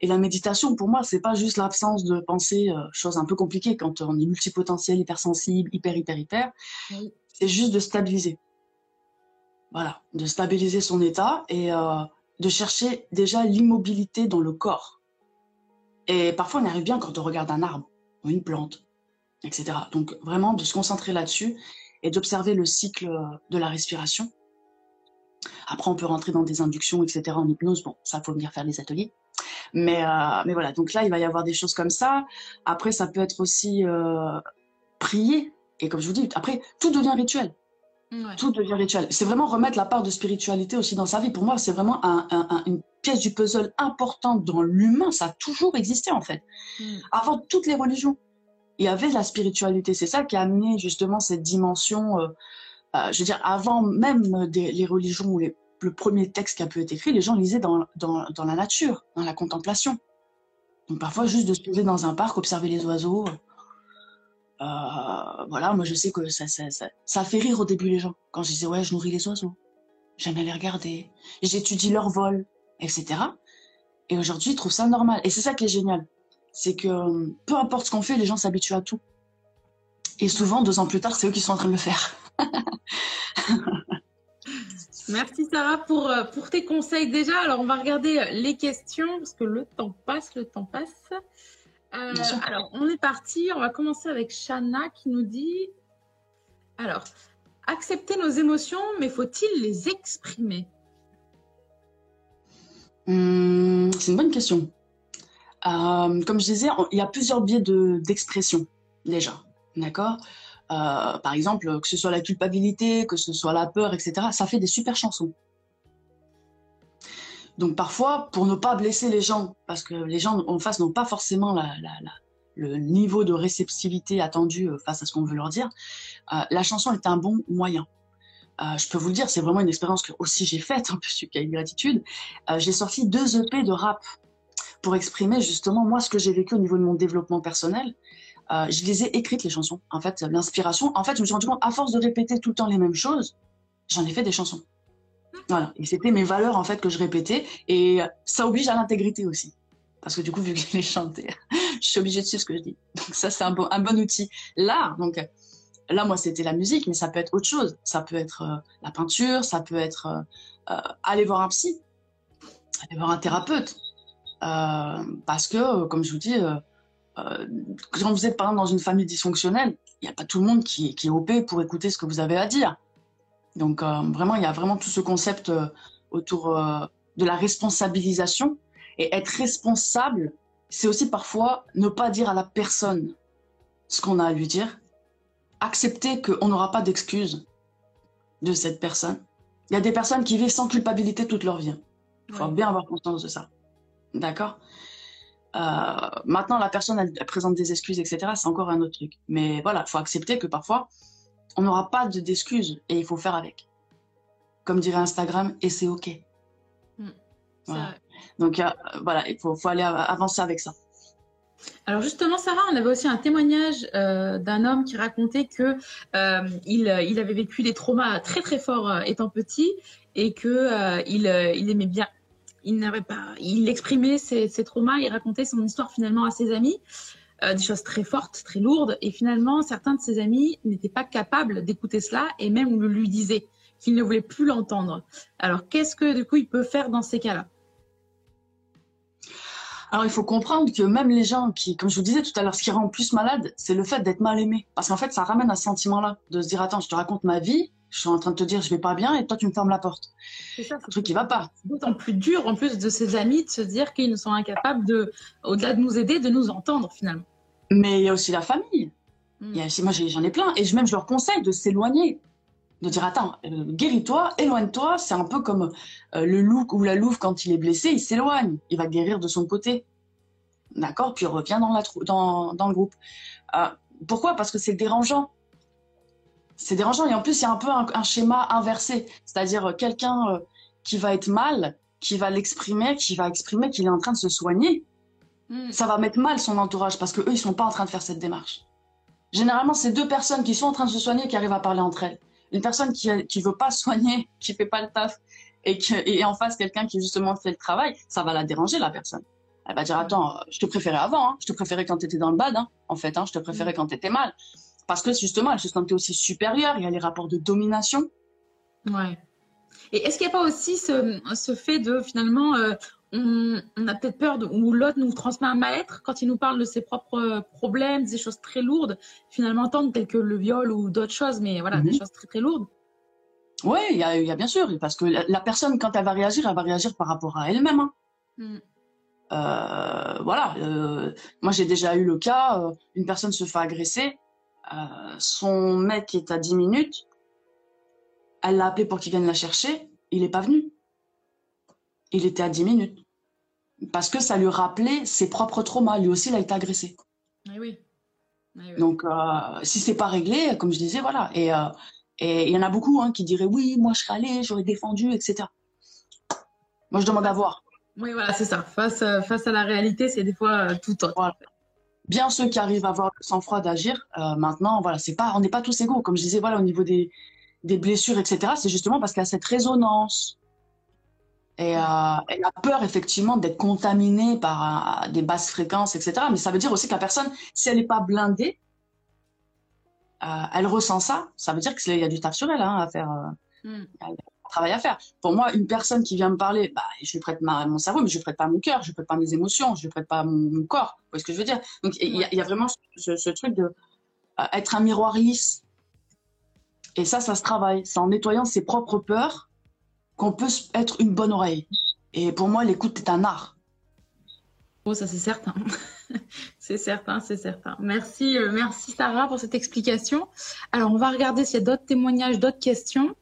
Et la méditation, pour moi, c'est pas juste l'absence de penser, chose un peu compliquée quand on est multipotentiel, hypersensible, hyper, hyper, hyper. C'est juste de stabiliser. Voilà, de stabiliser son état et euh, de chercher déjà l'immobilité dans le corps. Et parfois, on arrive bien quand on regarde un arbre ou une plante, etc. Donc, vraiment, de se concentrer là-dessus et d'observer le cycle de la respiration. Après, on peut rentrer dans des inductions, etc. en hypnose. Bon, ça, faut venir faire des ateliers. Mais, euh, mais voilà, donc là, il va y avoir des choses comme ça. Après, ça peut être aussi euh, prier. Et comme je vous dis, après, tout devient rituel. Tout devient rituel. C'est vraiment remettre la part de spiritualité aussi dans sa vie. Pour moi, c'est vraiment une pièce du puzzle importante dans l'humain. Ça a toujours existé, en fait. Mm. Avant toutes les religions, il y avait la spiritualité. C'est ça qui a amené justement cette dimension. Euh, euh, je veux dire, avant même les religions ou le premier texte qui a pu être écrit, les gens lisaient dans, la nature, dans la contemplation. Donc parfois, juste de se poser dans un parc, observer les oiseaux, euh, voilà, moi je sais que ça, fait rire au début les gens. Quand je disais ouais, je nourris les oiseaux, j'aime les regarder, j'étudie leur vol, etc. Et aujourd'hui, ils trouvent ça normal. Et c'est ça qui est génial. C'est que euh, peu importe ce qu'on fait, les gens s'habituent à tout. Et souvent, deux ans plus tard, c'est eux qui sont en train de le faire. Merci Sarah pour, euh, pour tes conseils déjà. Alors on va regarder les questions parce que le temps passe, le temps passe. Euh, alors, on est parti. On va commencer avec Shana qui nous dit Alors, accepter nos émotions, mais faut-il les exprimer? Hum, C'est une bonne question. Euh, comme je disais, il y a plusieurs biais d'expression, déjà. D'accord? Par exemple, que ce soit la culpabilité, que ce soit la peur, etc., ça fait des super chansons. Donc parfois, pour ne pas blesser les gens, parce que les gens en face n'ont pas forcément la, le niveau de réceptivité attendu euh, face à ce qu'on veut leur dire, euh, la chanson est un bon moyen. Euh, je peux vous le dire, c'est vraiment une expérience que aussi j'ai faite, en plus du une gratitude. j'ai sorti deux EP de rap pour exprimer justement moi ce que j'ai vécu au niveau de mon développement personnel. Je les ai écrites les chansons. En fait, l'inspiration. En fait, je me suis rendu compte à force de répéter tout le temps les mêmes choses, j'en ai fait des chansons. Voilà. Et c'était mes valeurs en fait que je répétais et ça oblige à l'intégrité aussi parce que du coup, vu que je l'ai chanté, je suis obligée de suivre ce que je dis. Donc ça, c'est un bon, un bon outil. Là, donc là, moi, c'était la musique, mais ça peut être autre chose. Ça peut être euh, la peinture, ça peut être euh, euh, aller voir un psy, aller voir un thérapeute. parce que, comme je vous dis, quand vous êtes par exemple dans une famille dysfonctionnelle, il n'y a pas tout le monde qui, qui, est OP pour écouter ce que vous avez à dire. Donc vraiment, il y a vraiment tout ce concept autour de la responsabilisation et être responsable, c'est aussi parfois ne pas dire à la personne ce qu'on a à lui dire, accepter qu'on n'aura pas d'excuses de cette personne. Il y a des personnes qui vivent sans culpabilité toute leur vie. Il faut bien avoir conscience de ça. D'accord? euh, Maintenant, la personne, elle, présente des excuses, etc. C'est encore un autre truc. Mais voilà, il faut accepter que parfois, on n'aura pas d'excuses et il faut faire avec. Comme dirait Instagram, et c'est OK. Hmm. Voilà. Donc euh, voilà, il faut, aller avancer avec ça. Alors justement, Sarah, on avait aussi un témoignage euh, d'un homme qui racontait que euh, il, avait vécu des traumas très très forts étant petit et que il, aimait bien. Il n'avait pas, il exprimait ses, traumas, il racontait son histoire finalement à ses amis, des choses très fortes, très lourdes, et finalement certains de ses amis n'étaient pas capables d'écouter cela et même le lui disaient qu'ils ne voulaient plus l'entendre. Alors qu'est-ce que du coup il peut faire dans ces cas-là? Alors, il faut comprendre que même les gens qui, comme je vous disais tout à l'heure, ce qui rend plus malade, c'est le fait d'être mal aimé. Parce qu'en fait, ça ramène à ce sentiment-là, de se dire, attends, je te raconte ma vie, je suis en train de te dire, je vais pas bien, et toi, tu me fermes la porte. C'est ça. Un truc qui va pas. C'est d'autant plus dur, en plus de ses amis, de se dire qu'ils sont incapables de, au-delà de nous aider, de nous entendre, finalement. Mais il y a aussi la famille. Hmm. moi, j'en ai plein. Et même, je leur conseille de s'éloigner de dire attends, euh, guéris-toi, éloigne-toi. C'est un peu comme euh, le loup ou la louve quand il est blessé, il s'éloigne, il va guérir de son côté. D'accord? Puis il revient dans, la dans, dans le groupe. Euh, pourquoi? Parce que c'est dérangeant. C'est dérangeant. Et en plus, il y a un peu un, schéma inversé. C'est-à-dire quelqu'un qui va être mal, qui va l'exprimer, qui va exprimer qu'il est en train de se soigner. Hmm. Ça va mettre mal son entourage parce qu'eux, ils sont pas en train de faire cette démarche. Généralement, c'est deux personnes qui sont en train de se soigner qui arrivent à parler entre elles une personne qui ne veut pas soigner, qui fait pas le taf, et, que, et en face quelqu'un qui justement fait le travail, ça va la déranger la personne. Elle va dire attends, je te préférais avant, hein. je te préférais quand tu étais dans le bad, hein, en fait, hein, je te préférais quand tu étais mal. Parce que justement, elle se sentait aussi supérieure, il y a les rapports de domination. Ouais. Et est-ce qu'il n'y a pas aussi ce, ce fait de finalement, euh, on, a peut-être peur de, ou l'autre nous transmet un mal-être quand il nous parle de ses propres problèmes, des choses très lourdes, finalement entendre telles que le viol ou d'autres choses, mais voilà, des mhm. choses très très lourdes. Oui, il y, a, bien sûr, parce que la, personne, quand elle va réagir, elle va réagir par rapport à elle-même. Hein. Mm. Euh, voilà, euh, moi j'ai déjà eu le cas, euh, une personne se fait agresser, son mec est à 10 minutes, elle l'a appelé pour qu'il vienne la chercher, il n'est pas venu il était à 10 minutes. Parce que ça lui rappelait ses propres traumas. Lui aussi, il a été agressé. Oui. Donc, euh, si c'est pas réglé, comme je disais, voilà. Et euh, il y en a beaucoup hein, qui diraient oui, moi je serais allé, j'aurais défendu, etc. Moi, je demande à voir. Oui, voilà, c'est ça. Face, euh, face à la réalité, c'est des fois tout autre. Bien ceux qui arrivent à avoir le sang-froid d'agir, maintenant, voilà, c'est pas, on n'est pas tous égaux. Comme je disais, voilà, au niveau des, des blessures, etc., c'est justement parce qu'il y a cette résonance et euh, elle a peur effectivement d'être contaminée par euh, des basses fréquences, etc. Mais ça veut dire aussi que la personne, si elle n'est pas blindée, euh, elle ressent ça. Ça veut dire qu'il y a du taf sur elle hein, à faire, hmm. Travail à faire. Pour moi, une personne qui vient me parler, bah, je lui prête ma, mon cerveau, mais je lui prête pas mon cœur, je lui prête pas mes émotions, je lui prête pas mon, corps. Vous voyez ce que je veux dire? Donc il y, y, a vraiment ce, ce truc de être un miroir lisse. Et ça, ça se travaille. C'est en nettoyant ses propres peurs qu'on peut être une bonne oreille. Et pour moi, l'écoute est un art. Oh, ça c'est certain. c'est certain, c'est certain. Merci, euh, merci Sarah pour cette explication. Alors, on va regarder s'il y a d'autres témoignages, d'autres questions.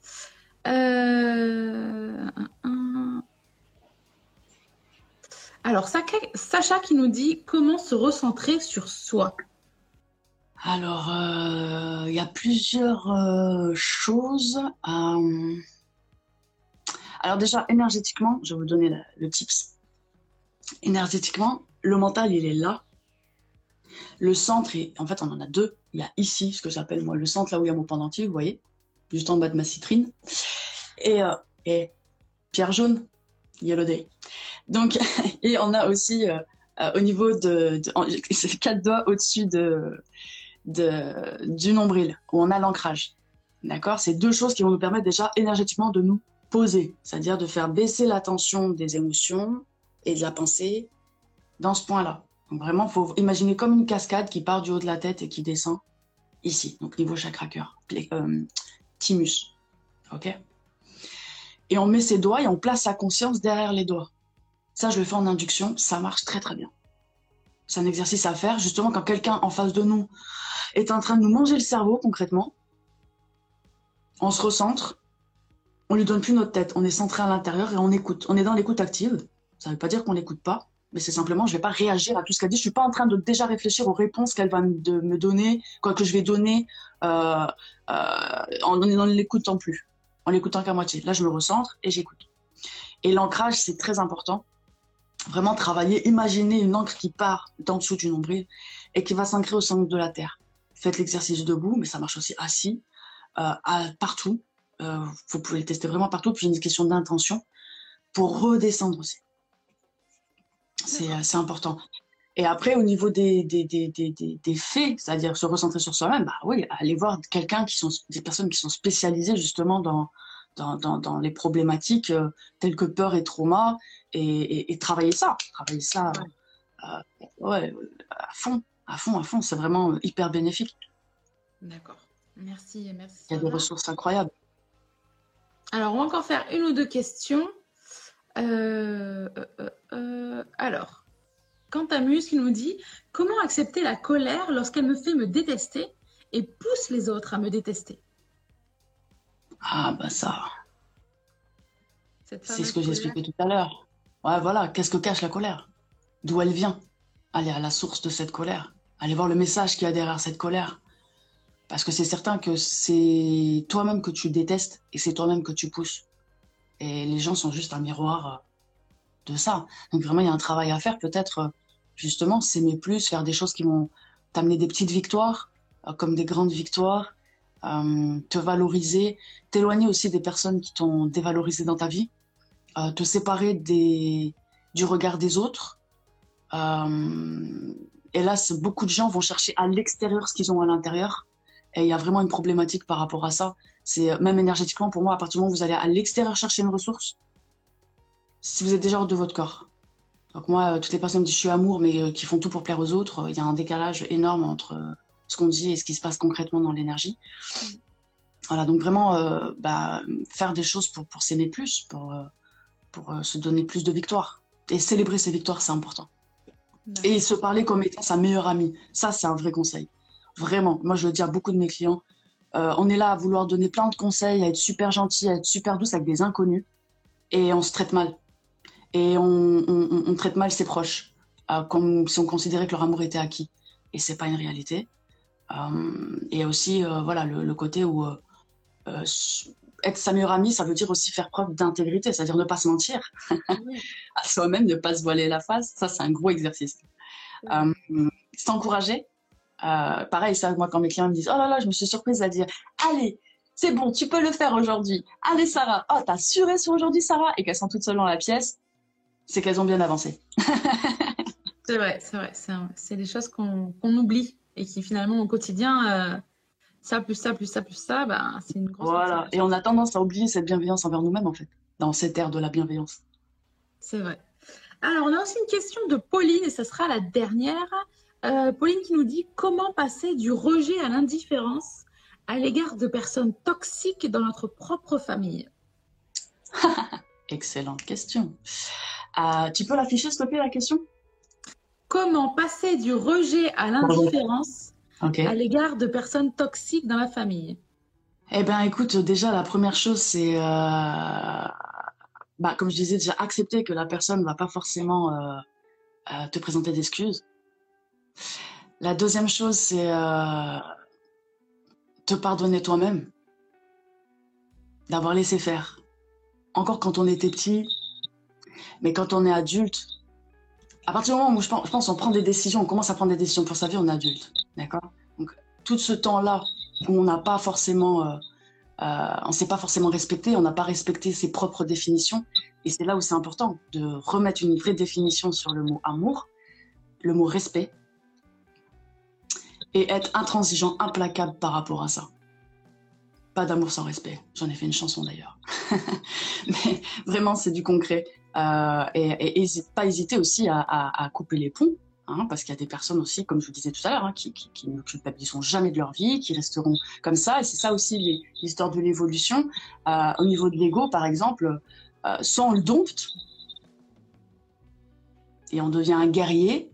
Euh, Alors, Sacha qui nous dit comment se recentrer sur soi. Alors, euh, il y a plusieurs choses. Alors déjà, énergétiquement, je vais vous donner le tips énergétiquement, le mental, il est là. Le centre, est, en fait, on en a deux. Il y a ici, ce que j'appelle moi le centre, là où il y a mon pendentif, vous voyez, juste en bas de ma citrine. Et, euh, et pierre jaune, yellow day. Donc, et on a aussi euh, euh, au niveau de, de quatre doigts au-dessus de, du nombril, où on a l'ancrage. D'accord? C'est deux choses qui vont nous permettre déjà énergétiquement de nous poser, c'est-à-dire de faire baisser la tension des émotions, et de la pensée dans ce point-là. Donc vraiment, il faut imaginer comme une cascade qui part du haut de la tête et qui descend ici, donc niveau chakra cœur, thymus. OK Et on met ses doigts et on place sa conscience derrière les doigts. Ça, je le fais en induction, ça marche très très bien. C'est un exercice à faire, justement, quand quelqu'un en face de nous est en train de nous manger le cerveau concrètement. On se recentre, on lui donne plus notre tête, on est centré à l'intérieur et on écoute. On est dans l'écoute active. Ça ne veut pas dire qu'on n'écoute pas, mais c'est simplement, je ne vais pas réagir à tout ce qu'elle dit. Je ne suis pas en train de déjà réfléchir aux réponses qu'elle va me, donner, quoi que je vais donner euh, euh, en ne l'écoutant plus, en l'écoutant qu'à moitié. Là, je me recentre et j'écoute. Et l'ancrage, c'est très important. Vraiment travailler, imaginer une encre qui part d'en dessous du nombril et qui va s'ancrer au centre de la terre. Faites l'exercice debout, mais ça marche aussi assis, euh, partout. vous pouvez le tester vraiment partout. Puis, une question d'intention pour redescendre aussi. Euh, c'est important. Et après, au niveau des, des, des, des faits, c'est-à-dire se recentrer sur soi-même, bah oui, aller voir quelqu'un qui sont des personnes qui sont spécialisées justement dans, dans, dans, dans les problématiques euh, telles que peur et trauma et, et, travailler ça, travailler ça euh, ouais, à fond, à fond, à fond. C'est vraiment hyper bénéfique. D'accord. Merci, merci. Il y a des ressources incroyables. Alors, on va encore faire une ou deux questions. Euh, euh, euh, alors, Quentamuse qui nous dit Comment accepter la colère lorsqu'elle me fait me détester et pousse les autres à me détester? Ah, bah ça. C'est ce que j'ai expliqué tout à l'heure. Ouais, voilà, qu'est-ce que cache la colère? D'où elle vient? Aller à la source de cette colère. Aller voir le message qu'il y a derrière cette colère. Parce que c'est certain que c'est toi-même que tu détestes et c'est toi-même que tu pousses. Et les gens sont juste un miroir euh, de ça. Donc vraiment, il y a un travail à faire. Peut-être, euh, justement, s'aimer plus, faire des choses qui vont t'amener des petites victoires, euh, comme des grandes victoires, te valoriser, t'éloigner aussi des personnes qui t'ont dévalorisé dans ta vie, te séparer des, du regard des autres. hélas, beaucoup de gens vont chercher à l'extérieur ce qu'ils ont à l'intérieur. Et il y a vraiment une problématique par rapport à ça. C'est euh, même énergétiquement pour moi, à partir du moment où vous allez à l'extérieur chercher une ressource, si vous êtes déjà hors de votre corps. Donc moi, euh, toutes les personnes qui disent je suis amour, mais euh, qui font tout pour plaire aux autres, il y a un décalage énorme entre ce qu'on dit et ce qui se passe concrètement dans l'énergie. Voilà, donc vraiment, bah, faire des choses pour, pour s'aimer plus, pour, pour se donner plus de victoires. Et célébrer ses victoires, c'est important. Et se parler comme étant sa meilleure amie, ça, c'est un vrai conseil. Vraiment, moi, je le dis à beaucoup de mes clients, euh, on est là à vouloir donner plein de conseils, à être super gentil, à être super douce avec des inconnus, et on se traite mal. Et on, traite mal ses proches, euh, comme si on considérait que leur amour était acquis. Et c'est pas une réalité. Euh, et aussi, voilà, le, côté où être sa meilleure amie, ça veut dire aussi faire preuve d'intégrité, c'est-à-dire ne pas se mentir à soi-même, ne pas se voiler la face. Ça, c'est un gros exercice. S'encourager, euh, pareil, ça, moi, quand mes clients me disent Oh là là, je me suis surprise à dire Allez, c'est bon, tu peux le faire aujourd'hui. Allez, Sarah. Oh, t'as suré sur aujourd'hui, Sarah. Et qu'elles sont toutes seules dans la pièce, c'est qu'elles ont bien avancé. c'est vrai, c'est vrai. C'est des choses qu'on oublie et qui, finalement, au quotidien, euh, ça, plus ça, plus ça, plus ça, ben, c'est une grosse. Voilà. Et on a tendance à oublier cette bienveillance envers nous-mêmes, en fait, dans cette ère de la bienveillance. C'est vrai. Alors, on a aussi une question de Pauline, et ce sera la dernière. Euh, Pauline qui nous dit comment passer du rejet à l'indifférence à l'égard de personnes toxiques dans notre propre famille Excellente question. Euh, tu peux l'afficher, s'il te plaît, la question? Comment passer du rejet à l'indifférence à l'égard de personnes toxiques dans la famille? Eh ben, écoute, déjà, la première chose, c'est, euh, bah, comme je disais, déjà accepter que la personne ne va pas forcément euh, te présenter d'excuses. La deuxième chose, c'est euh, te pardonner toi-même, d'avoir laissé faire. Encore quand on était petit, mais quand on est adulte, à partir du moment où je pense, on prend des décisions, on commence à prendre des décisions pour sa vie, on est adulte, d'accord? Donc tout ce temps-là où on n'a pas forcément, euh, euh, on s'est pas forcément respecté, on n'a pas respecté ses propres définitions, et c'est là où c'est important de remettre une vraie définition sur le mot amour, le mot respect, et être intransigeant, implacable par rapport à ça. Pas d'amour sans respect. J'en ai fait une chanson d'ailleurs. Mais vraiment, c'est du concret. Euh, et, pas hésiter aussi à, couper les ponts, hein, parce qu'il y a des personnes aussi, comme je vous disais tout à l'heure, hein, qui, qui, qui ne culpabiliseront jamais de leur vie, qui resteront comme ça. Et c'est ça aussi l'histoire de l'évolution. Euh, au niveau de l'ego, par exemple, euh, soit on le dompte et on devient un guerrier,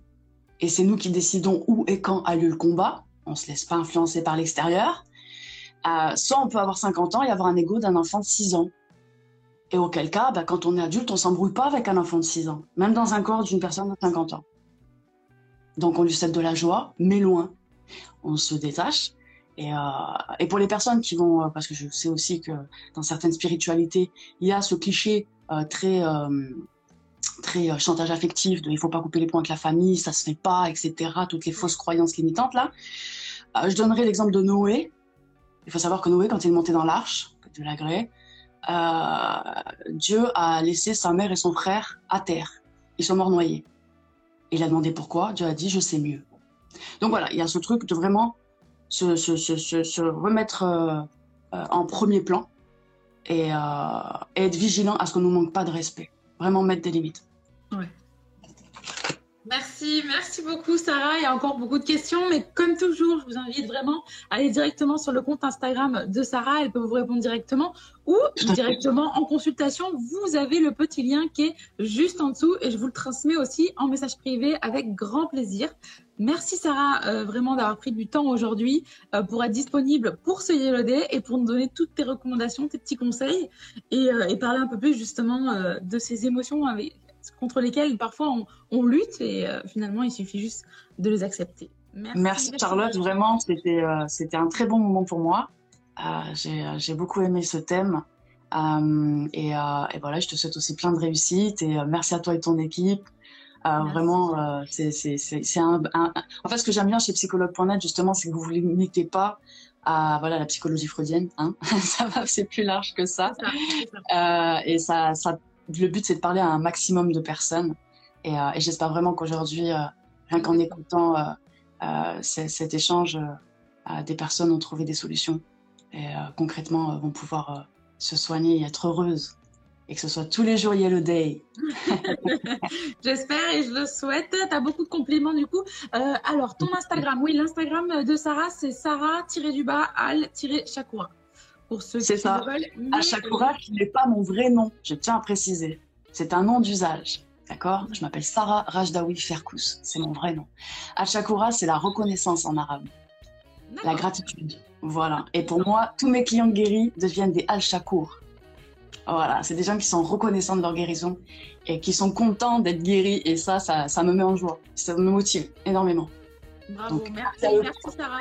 et c'est nous qui décidons où et quand a lieu le combat. On se laisse pas influencer par l'extérieur. Euh, soit on peut avoir 50 ans et avoir un ego d'un enfant de 6 ans. Et auquel cas, bah, quand on est adulte, on s'embrouille pas avec un enfant de 6 ans, même dans un corps d'une personne de 50 ans. Donc on lui cède de la joie, mais loin. On se détache. Et, euh, et pour les personnes qui vont, euh, parce que je sais aussi que dans certaines spiritualités, il y a ce cliché très, très euh, chantage affectif de il faut pas couper les ponts avec la famille, ça se fait pas, etc. Toutes les fausses croyances limitantes là. Euh, je donnerai l'exemple de Noé. Il faut savoir que Noé, quand il est monté dans l'arche, de la grée, euh, Dieu a laissé sa mère et son frère à terre. Ils sont morts noyés. Il a demandé pourquoi. Dieu a dit, je sais mieux. Donc voilà, il y a ce truc de vraiment se, se, se, se, se remettre euh, en premier plan et, et être vigilant à ce qu'on ne nous manque pas de respect. Vraiment mettre des limites. Merci, merci beaucoup Sarah. Il y a encore beaucoup de questions, mais comme toujours, je vous invite vraiment à aller directement sur le compte Instagram de Sarah. Elle peut vous répondre directement ou directement en consultation. Vous avez le petit lien qui est juste en dessous et je vous le transmets aussi en message privé avec grand plaisir. Merci Sarah euh, vraiment d'avoir pris du temps aujourd'hui euh, pour être disponible pour ce Yellow Day et pour nous donner toutes tes recommandations, tes petits conseils et, euh, et parler un peu plus justement de ces émotions avec, contre lesquelles parfois on, on lutte et euh, finalement il suffit juste de les accepter. Merci, merci Charlotte, vraiment c'était euh, c'était un très bon moment pour moi. Euh, j'ai beaucoup aimé ce thème et, et, voilà je te souhaite aussi plein de réussite et merci à toi et ton équipe. Euh, vraiment, euh, c'est un, un, En fait, ce que j'aime bien chez psychologue.net, justement, c'est que vous vous limitez pas à voilà la psychologie freudienne. Hein ça va, c'est plus large que ça. ça, ça. Euh, et ça, ça, le but, c'est de parler à un maximum de personnes. Et, euh, et j'espère vraiment qu'aujourd'hui, euh, rien qu'en écoutant euh, cet échange, des personnes ont trouvé des solutions et concrètement vont pouvoir se soigner et être heureuses et que ce soit tous les jours Yellow Day. J'espère et je le souhaite. Tu as beaucoup de compliments du coup. Euh, alors, ton Instagram, oui, l'Instagram de Sarah, c'est Sarah-du-bas al-Shakura. Pour ceux qui ça. veulent. Mais... Al-Shakura, qui n'est pas mon vrai nom, je tiens à préciser. C'est un nom d'usage. D'accord? Je m'appelle Sarah Rajdawi Ferkous. C'est mon vrai nom. Al-Shakura, c'est la reconnaissance en arabe. La gratitude. Voilà. Et pour moi, tous mes clients guéris deviennent des Al-Shakur. Voilà, c'est des gens qui sont reconnaissants de leur guérison et qui sont contents d'être guéris. Et ça, ça, ça, me met en joie. Ça me motive énormément. Bravo, Donc, merci, merci Sarah.